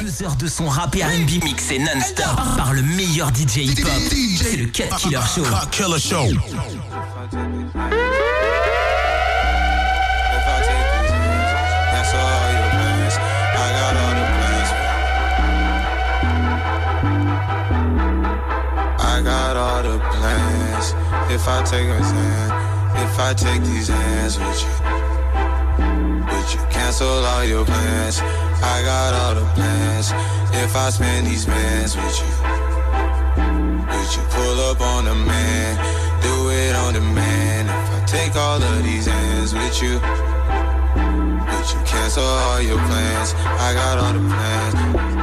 Deux heures de son rap et R&B mixé non-stop par le meilleur DJ hip-hop. C'est le Cut Killer Show. Cut Killer Show. If I take a hand, if I take these hands with you, would you cancel all your plans? I got all the plans. If I spend these bands with you, would you pull up on the man? Do it on the man. If I take all of these hands with you, would you cancel all your plans? I got all the plans.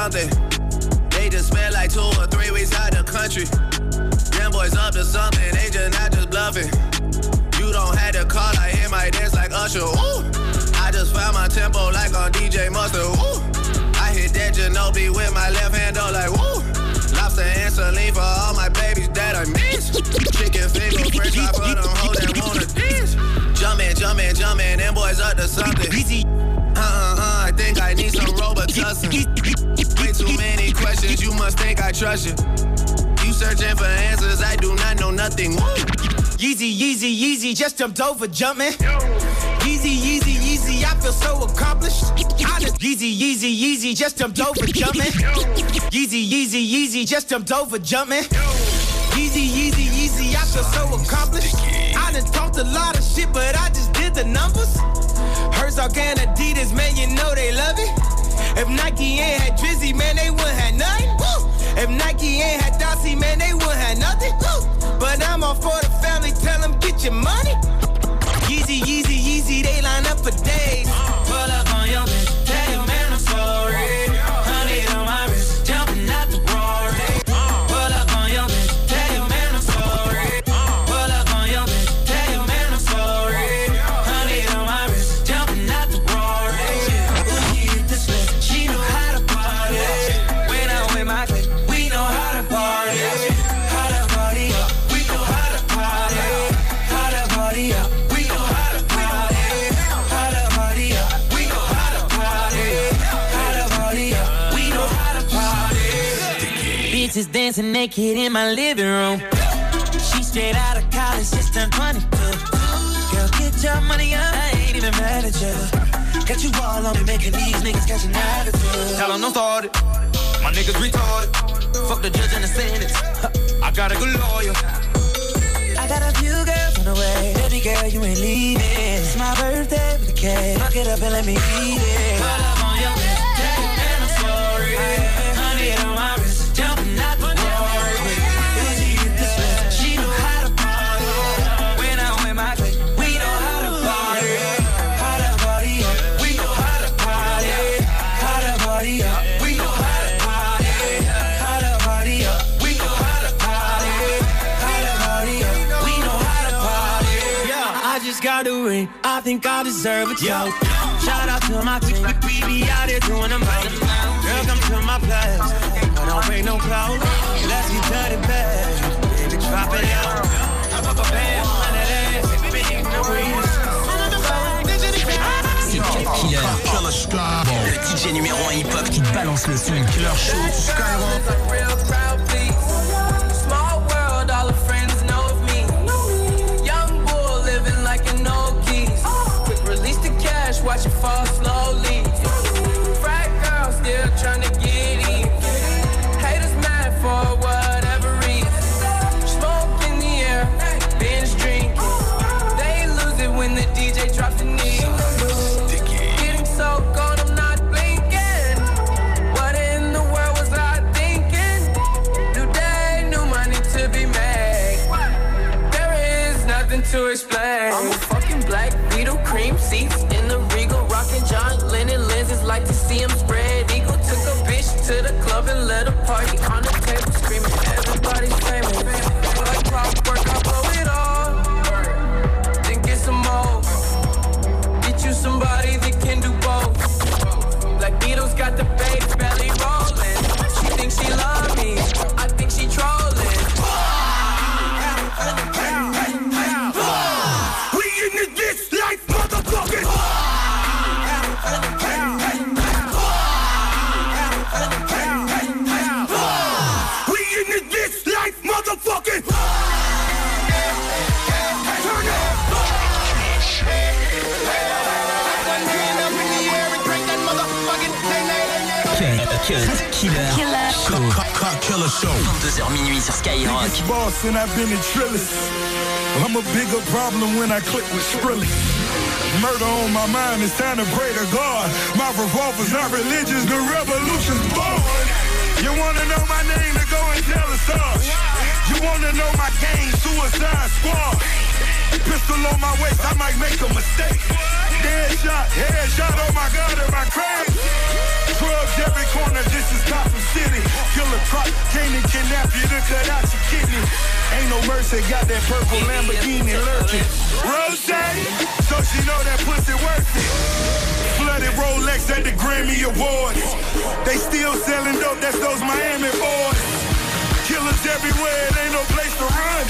Something. They just spent like two or three weeks out the country. Them boys up to something, they just not just bluffing. You don't have to call, I hear my dance like Usher. Ooh. I just found my tempo like on DJ Mustard. Ooh. I hit that Ginobili with my left hand, though, like woo. Lobster and saline for all my babies that I miss. Chicken finger, french fry for them hoes that wanna dance. Jumpin', jumpin', jumpin', them boys up to something. Uh uh uh, I think I need some Robitussin. Way too many questions, you must think I trust you. You searching for answers, I do not know nothing. Yeezy, Yeezy, Yeezy, just jumped over Jumpman. Yeezy, Yeezy, Yeezy, I feel so accomplished. Yeezy, Yeezy, Yeezy, just jumped over Jumpman. Yeezy, Yeezy, Yeezy, just jumped over Jumpman. Yeezy, Yeezy, Yeezy, I feel so accomplished. I done talked a lot of shit, but I just did the numbers. Herzog and Adidas, man, you know they love it. If Nike ain't had Drizzy, man, they wouldn't have nothing. Woo! If Nike ain't had Dossie, man, they wouldn't have nothing. Woo! But I'm all for the family, tell them get your money. Yeezy, Yeezy, Yeezy, they line up for days. Dancing naked in my living room. She straight out of college, just turned 22. Girl, get your money up, I ain't even mad at you. Got you all on me, making these niggas catch an attitude. Tell them don't start it. My niggas retarded. Fuck the judge and the sentence. I got a good lawyer. I got a few girls on the way. Baby girl, you ain't leaving. It's my birthday with a cake. Fuck it up and let me eat it. I think I deserve a toast. Shout out to my team. We be out here doing the most. Girl, come to my place. I don't wear no clothes. Let's get. Baby, drop it out. I pop a band on that ass. Baby, ain't no breeze. C'est Cut Killer. Le DJ numéro 1 hip-hop qui balance le son. Killer Show. Watch it fall slowly. Cut, cut, killer. Show. Killer Show. 22h minuit sur Skyrock. boss and I've been in Trillis. I'm a bigger problem when I click with Skrillex. Murder on my mind, it's time to pray to God. My revolver's not religious, the revolution's born. You wanna know my name to go and tell the stars. You wanna know my gang, Suicide Squad. Pistol on my waist, I might make a mistake. Dead shot, head shot, oh my god, am I crazy? Drugs every corner, this is Gotham City. Killer truck, came to kidnap you to cut out your kidney. Ain't no mercy, got that purple Lamborghini lurking. Rose, so she know that pussy worth it. Flooded Rolex at the Grammy Awards. They still selling dope, that's those Miami boys. Killers everywhere, it ain't no place to run.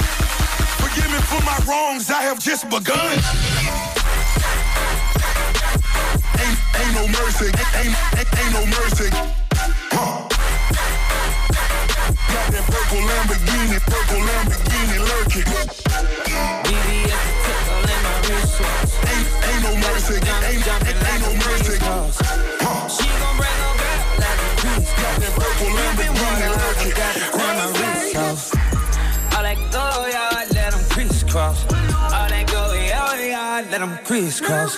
Forgive me for my wrongs, I have just begun. No mercy, ain't, ain't, ain't no mercy. Huh. Got that purple Lamborghini, purple Lamborghini lurking. BBS is tickle in my wristwatch. Ain't, ain't no mercy, ain't, ain't, ain't no mercy. Huh. She gon' bring her girl, let her cruise. Got that purple Lamborghini lurking. Turn my wrist off. All that go, yeah, let them crisscross. All that go, yeah, yeah, let them crisscross.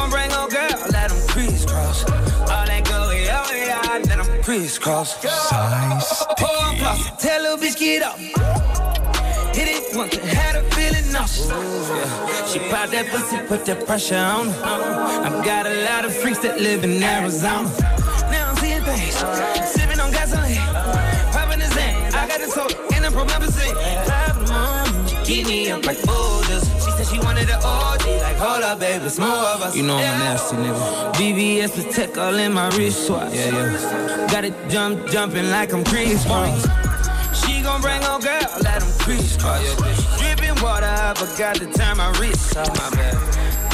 Gon' bring her girl, let them crisscross. All that go, yeah, yeah, let them crisscross. Pour a plus, tell little bitch get up. Hit it once and had her feeling nauseous. Yeah. She pop that pussy, put that pressure on her. I got a lot of freaks that live in Arizona. Now I'm seeing things, sipping on gasoline, popping the zen. I got this hoe in the promethazine. Five in the morning, she keep me up like boulders. She wanted an OG, like hold up, baby, it's more of us. You know I'm a nasty nigga. BBS the tech all in my wristwatch. Yeah, yeah. Got it jump, jumping like I'm Chris Brown. She gon' bring her girl, let them crisscross. Dripping water, I forgot the time my wrist off. My bad.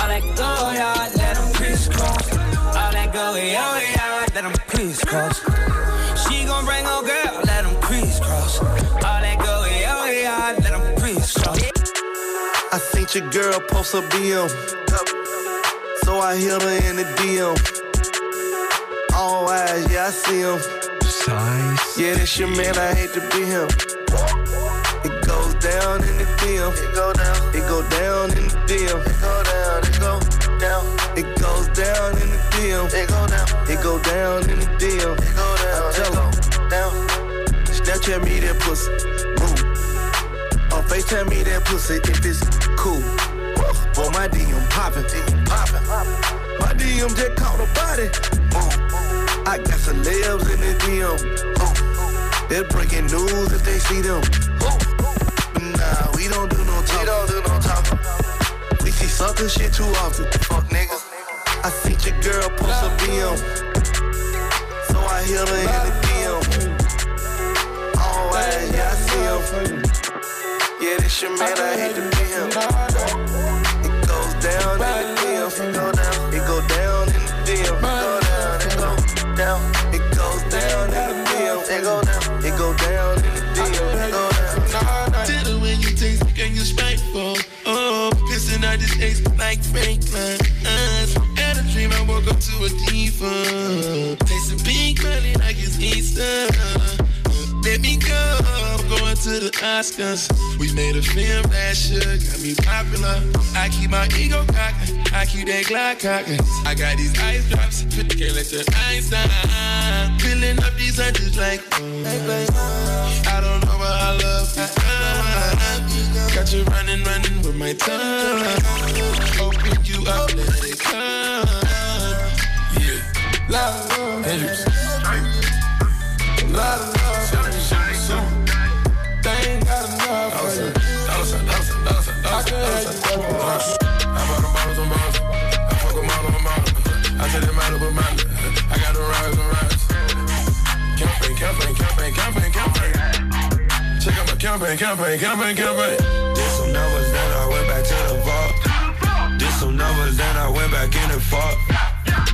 All that go, yeah, let them crisscross. All that go, yeah, yeah, let them crisscross. She gon' bring her girl, let them crisscross. All that go, yeah, yeah, let them crisscross. I seen your girl post a BM. So I hit her in the DM. All eyes, yeah, I see him. Yeah, this your man, I hate to be him. It goes down in the DM. It go down. It go down in the DM. It go down. It go down. It goes down in the DM. It go down. It go down in the DM. It go down. I tell him down. Snapchat me that pussy. FaceTime me that pussy if it's cool. Boy, my DM poppin', poppin'. My DM just caught a body. I got some celebs in the DM. They're breaking news if they see them. But nah, we don't do no talk. We don't do no talk. We see sucker shit too often. Fuck niggas. I see your girl post a BM. So I hit her in the DM. All oh, right, yeah, I see him. Yeah, this your man, I hate to be him. It goes down in the DM, it go down, it go down in the DM, it go down, it go down, it goes down in the DM, it go down, it go down in the DM, it go down. Tell her when you text, girl, you spiteful. Oh, pissing out this ace like Franklin. The Oscars. We made a film last year, got me popular. I keep my ego cocked, I keep that Glock cocked. I got these ice drops, can't let your Einstein. Filling up these hundreds like, mm, I don't know what I love. you. Got you running, running with my tongue. Open you up, let it come. Yeah, lot of love. Hendrix. Of love. Matter but matter. I got the rise and rise. Campaign, campaign, campaign, campaign, campaign. Check out my campaign, campaign, campaign, campaign. Did some numbers, then I went back to the vault. Did some numbers, then I went back in the fought.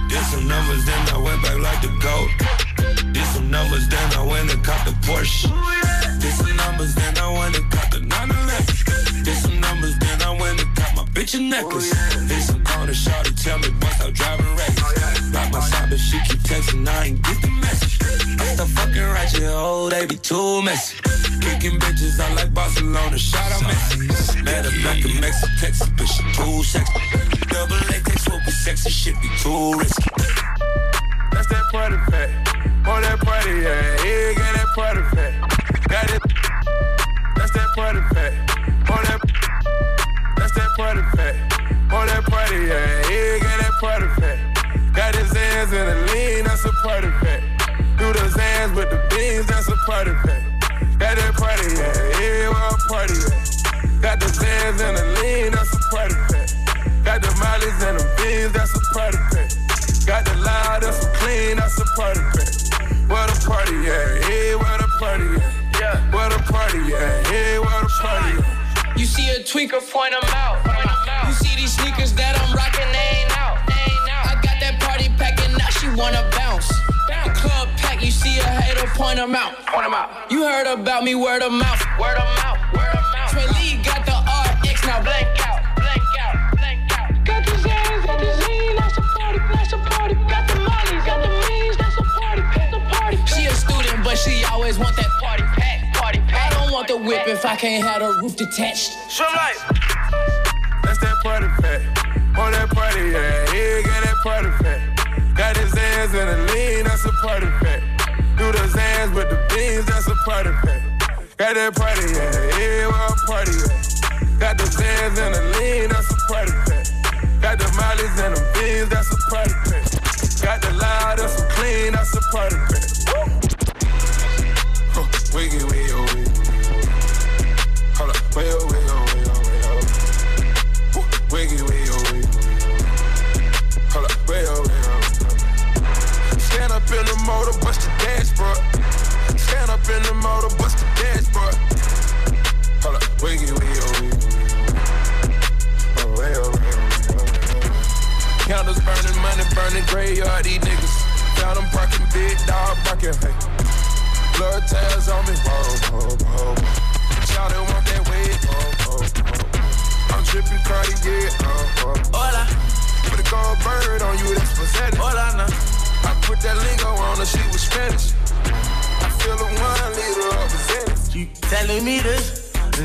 Did some numbers, then I went back like the goat. Did some numbers, then I went and caught the Porsche. Did some numbers, then I went and caught the 911. Did some numbers, then I went and caught my bitch a necklace. Did some corner shot to tell me once I'm driving reckless. Oh, Rock my side, but she keep texting, I ain't get the message. I start fucking ratchet, oh, they be too messy. Kicking bitches, I like Barcelona, shout out Messi. Mad at black and Mexican, Texas, but she too sexy. Double latex will be sexy, shit be too risky. That's that party pack. On oh, that party, yeah. Yeah, got that party pack. Got it. That's that party pack. On oh, that. In the lean, that's a party pack. Do the hands with the beans, that's a party pack. Got that party, yeah. Yeah, where a party at? Got the hands in the lean, that's a party pack. Got the mollies and the beans, that's a party pack. Got the loud, that's a clean, that's a party pack. Where the party at? Yeah, where the party at? Yeah. Where the party at? Yeah, where the party at? You see a tweaker, point 'em out. You see wanna bounce. The club pack, you see a hater, point 'em out. Point 'em out. You heard about me, word of mouth. Word of mouth. Word of mouth. Trey Lee got the RX, now blank out. Blank out. Blank out. Got the Zans, got the Zine, that's a party, that's a party. Got the Mollies, got the Means, that's a party, that's a party. She a student, but she always want that party pack. Party pack. I don't want the whip if I can't have the roof detached. Show light. That's that party pack. On that party, yeah. Yeah, got that party pack. Got his hands in the lean, that's a party pack. Do the hands with the beans, that's a party pack. Got that party, yeah. Yeah, where a party at? Got the hands in the lean, that's a party pack. Got the mollies and the beans, that's a party pack. Got the loud, that's a clean, that's a party pack. Huh, wiggy, wiggy, wiggy. Hold up, way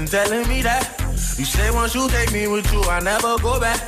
telling me that. You say once you take me with you, I never go back.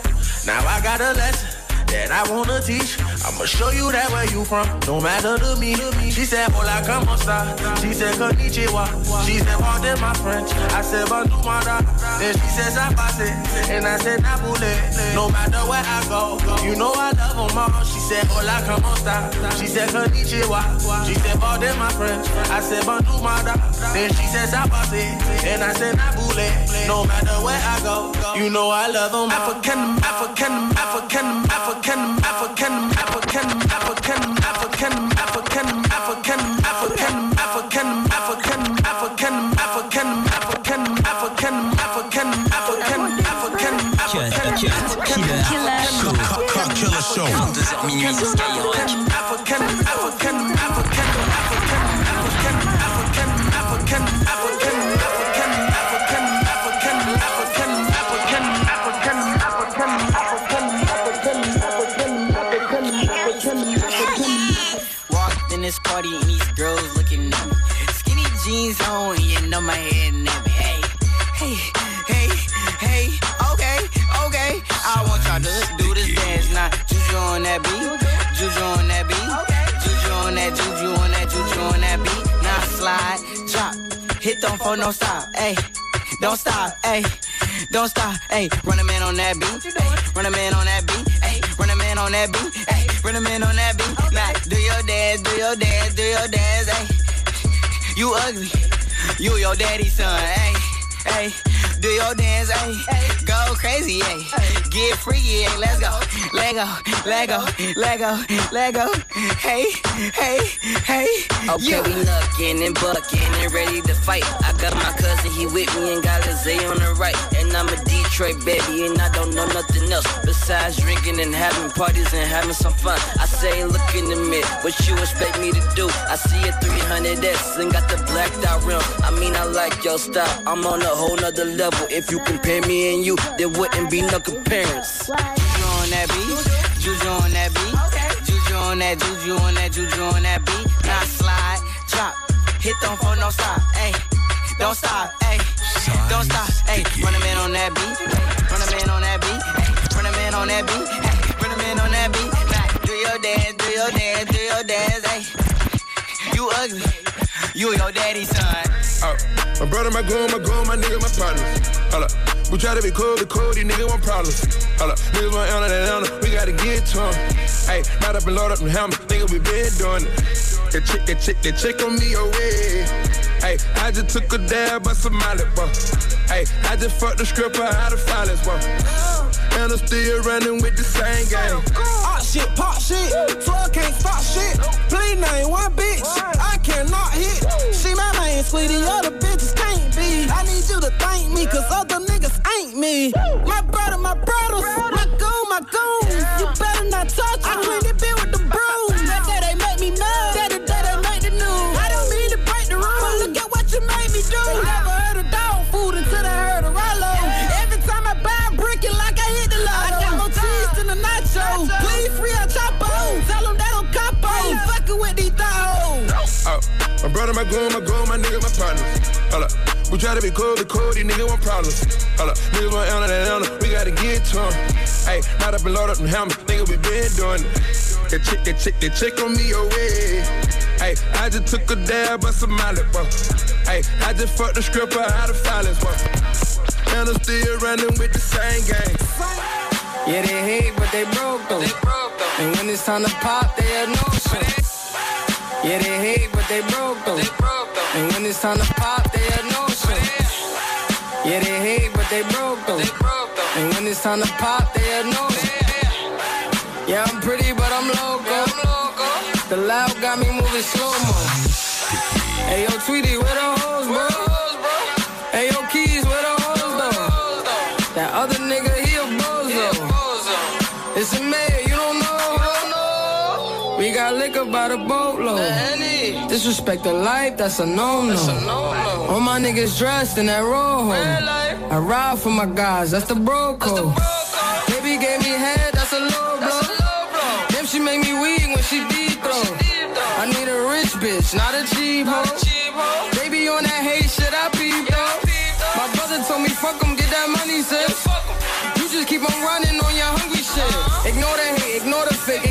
Now I got a lesson that I wanna teach. I'ma show you that where you from, no matter to me. She said, Hola, como esta? She said, Konnichiwa. She said, Pardon my French. I said, Bonjour, manda. Then she said, Zapase. And I said, Napule. No matter where I go, you know I love them all. She said, Hola, como esta? She said, Konnichiwa. She said, Pardon my French. I said, Bonjour, manda. Then she said, Zapase. And I said, Napule. No matter where I go, you know I love them all. African, African, African, African, African, African, African, African, African, African, African, African, African, African, African, African, African, African, African, African, Cut, cut, killer, show. Cut killer show. Hit don't for no stop. Hey, don't stop. Hey, don't stop. Hey, run a man on that beat. Hey, run a man on that beat. Hey, run a man on that beat. Hey, run a man on that beat. Now do your dance, do your dance, do your dance. Hey, you ugly. You your daddy's son. Hey, hey, do your dance. Hey, go crazy. Hey, get free. Hey, let's go. Lego, Lego, Lego, Lego. Hey, hey, hey. Okay, you. we knuckin' and buckin' and ready to fight. I got my cousin, he with me and got Lizzie on the right. And I'm a Detroit baby and I don't know nothing else besides drinking and having parties and having some fun. I say, look in the mirror, what you expect me to do? I see a 300S and got the blacked out rim. I mean, I like your style. I'm on a whole nother level. If you compare me and you, there wouldn't be no comparison. Juju on that beat, juju on that beat, juju on that, juju on that, juju on that beat. Now slide, drop, hit don't for no stop, hey, don't stop, hey, don't stop, hey. Run a man on that beat, run a man on that beat, on that beat, hey, run a man on that beat. Now do your dance, do your dance, do your dance, hey. You ugly, you your daddy's son. Oh, my brother, my goon, my goon, my nigga, my partner. Hold up. We try to be cool, be cool, these niggas want problems. Hold up. Niggas want Anna, that Anna, we gotta get to 'em. Hey, right up and load up them helmets, nigga, we been doing it. That chick, that chick, that chick on me away. Hey, I just took a dab of some boy. Hey, I just fucked the stripper out of violence, boy. And I'm still running with the same game. Hot shit, pop shit. 12 can't stop shit. Please name one bitch. I cannot hit. She my main sweetie, other bitches can't be. I need you to thank me, cause other niggas ain't me. My brother, my brothers, my goon, my goons. You better not touch my brother, my goon, my goon, my nigga, my partner. Hold up. We try to be cool, be cool, these niggas want problems. Hold up. Niggas want Anna, that Anna, we gotta get to 'em. Hey, right up and load up them helmets, nigga, we been doing it. That chick, that chick, that chick on me away. Hey, I just took a dab of some Molly, bro. Hey, I just fucked the stripper out of violence, bro. And I'm still running with the same game. Yeah, they hate, but they broke though. And when it's time to pop, they are no show. Yeah, they hate, but they broke though. They broke though. And when it's time to pop, they are no show. Yeah, they hate, but they broke though. They broke though. And when it's time to pop, they are no show. Yeah, I'm pretty, but I'm local. The loud got me moving slow mo. Hey yo, Tweety, where the hoes, bro? Got liquor by the boatload. Disrespect the life, that's a no-no. All my niggas dressed in that rojo. I ride for my guys, that's the bro code. Baby gave me head, that's a low blow. Damn, she make me weak when she deep throw. I need a rich bitch, not a cheap hoe. Baby on that hate shit, I peep though. My brother told me fuck 'em, get that money, sis. You just keep on running on your hungry shit. Uh-huh. Ignore the hate, ignore the fake,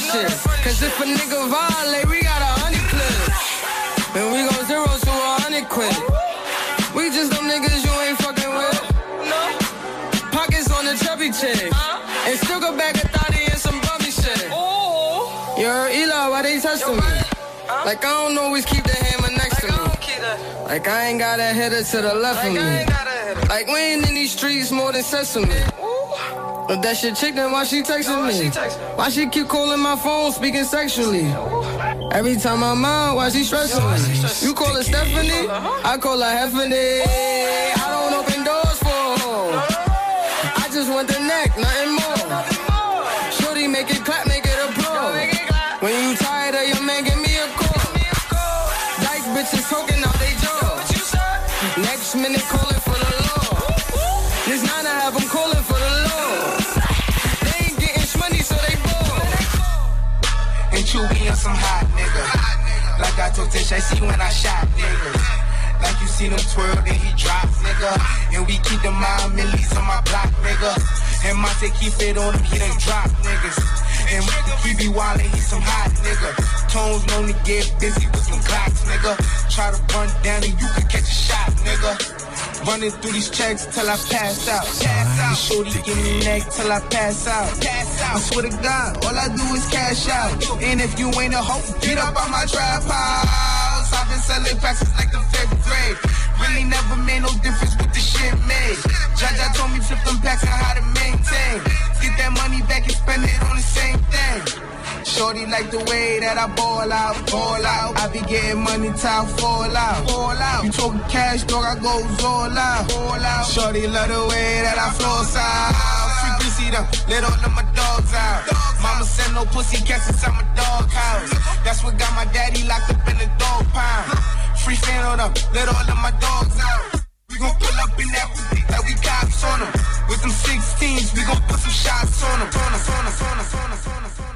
funny shit. Cause if a nigga violate, we got a honey clip. And we go zero to a hundred quid. We just them niggas you ain't fucking with. No. Pockets on the chubby chick. And still go back a thotty and some bummy shit. Heard Eli, why they testing me? Like I don't always keep the hammer next to me. Like I ain't got a header to the left of me. Like we ain't in these streets more than sesame. But that shit chick, then why she texting me? Why she keep calling my phone, speaking sexually? Every time I'm out, why she stressing me? You call her Stephanie, I call her Heffany. I don't open doors for hoe. I just want the neck, nothing more. Shorty, make it clap, make it a pro. When you tired of your man, give me a call. Dyke bitches talking out they jaw. Next minute calling for the law. This nine I have them calling for And you being some hot nigga. Like I told Tish, I see when I shot niggas. Like you seen him twirl, then he drop, nigga. And we keep the mind millies on my block, nigga. And Monte keep it on him, he done drop, niggas. And he be wildin', he some hot nigga. Tones known to get busy with some clocks, nigga. Try to run down and you can catch a shot, nigga. Running through these checks till I pass out. Pass out. Shorty in my neck till I pass out. Pass out. I swear to God, all I do is cash out. And if you ain't a hoe, get up on my trap house. I've been selling packs like the 50. like the way that I ball out, ball out. I be getting money time, fall out, fall out. You talking cash, dog, I go all out, all out. Shorty love the way that I flow out. Frequency though, let all of my dogs out. Mama send no pussy cats inside my dog house. That's what got my daddy locked up in the dog pound. Free fan on them, let all of my dogs out. We gon' pull up in that whoopie like we cops on them. With them 16s, we gon' put some shots on them. On us, on us, on us, on us, on us, on us.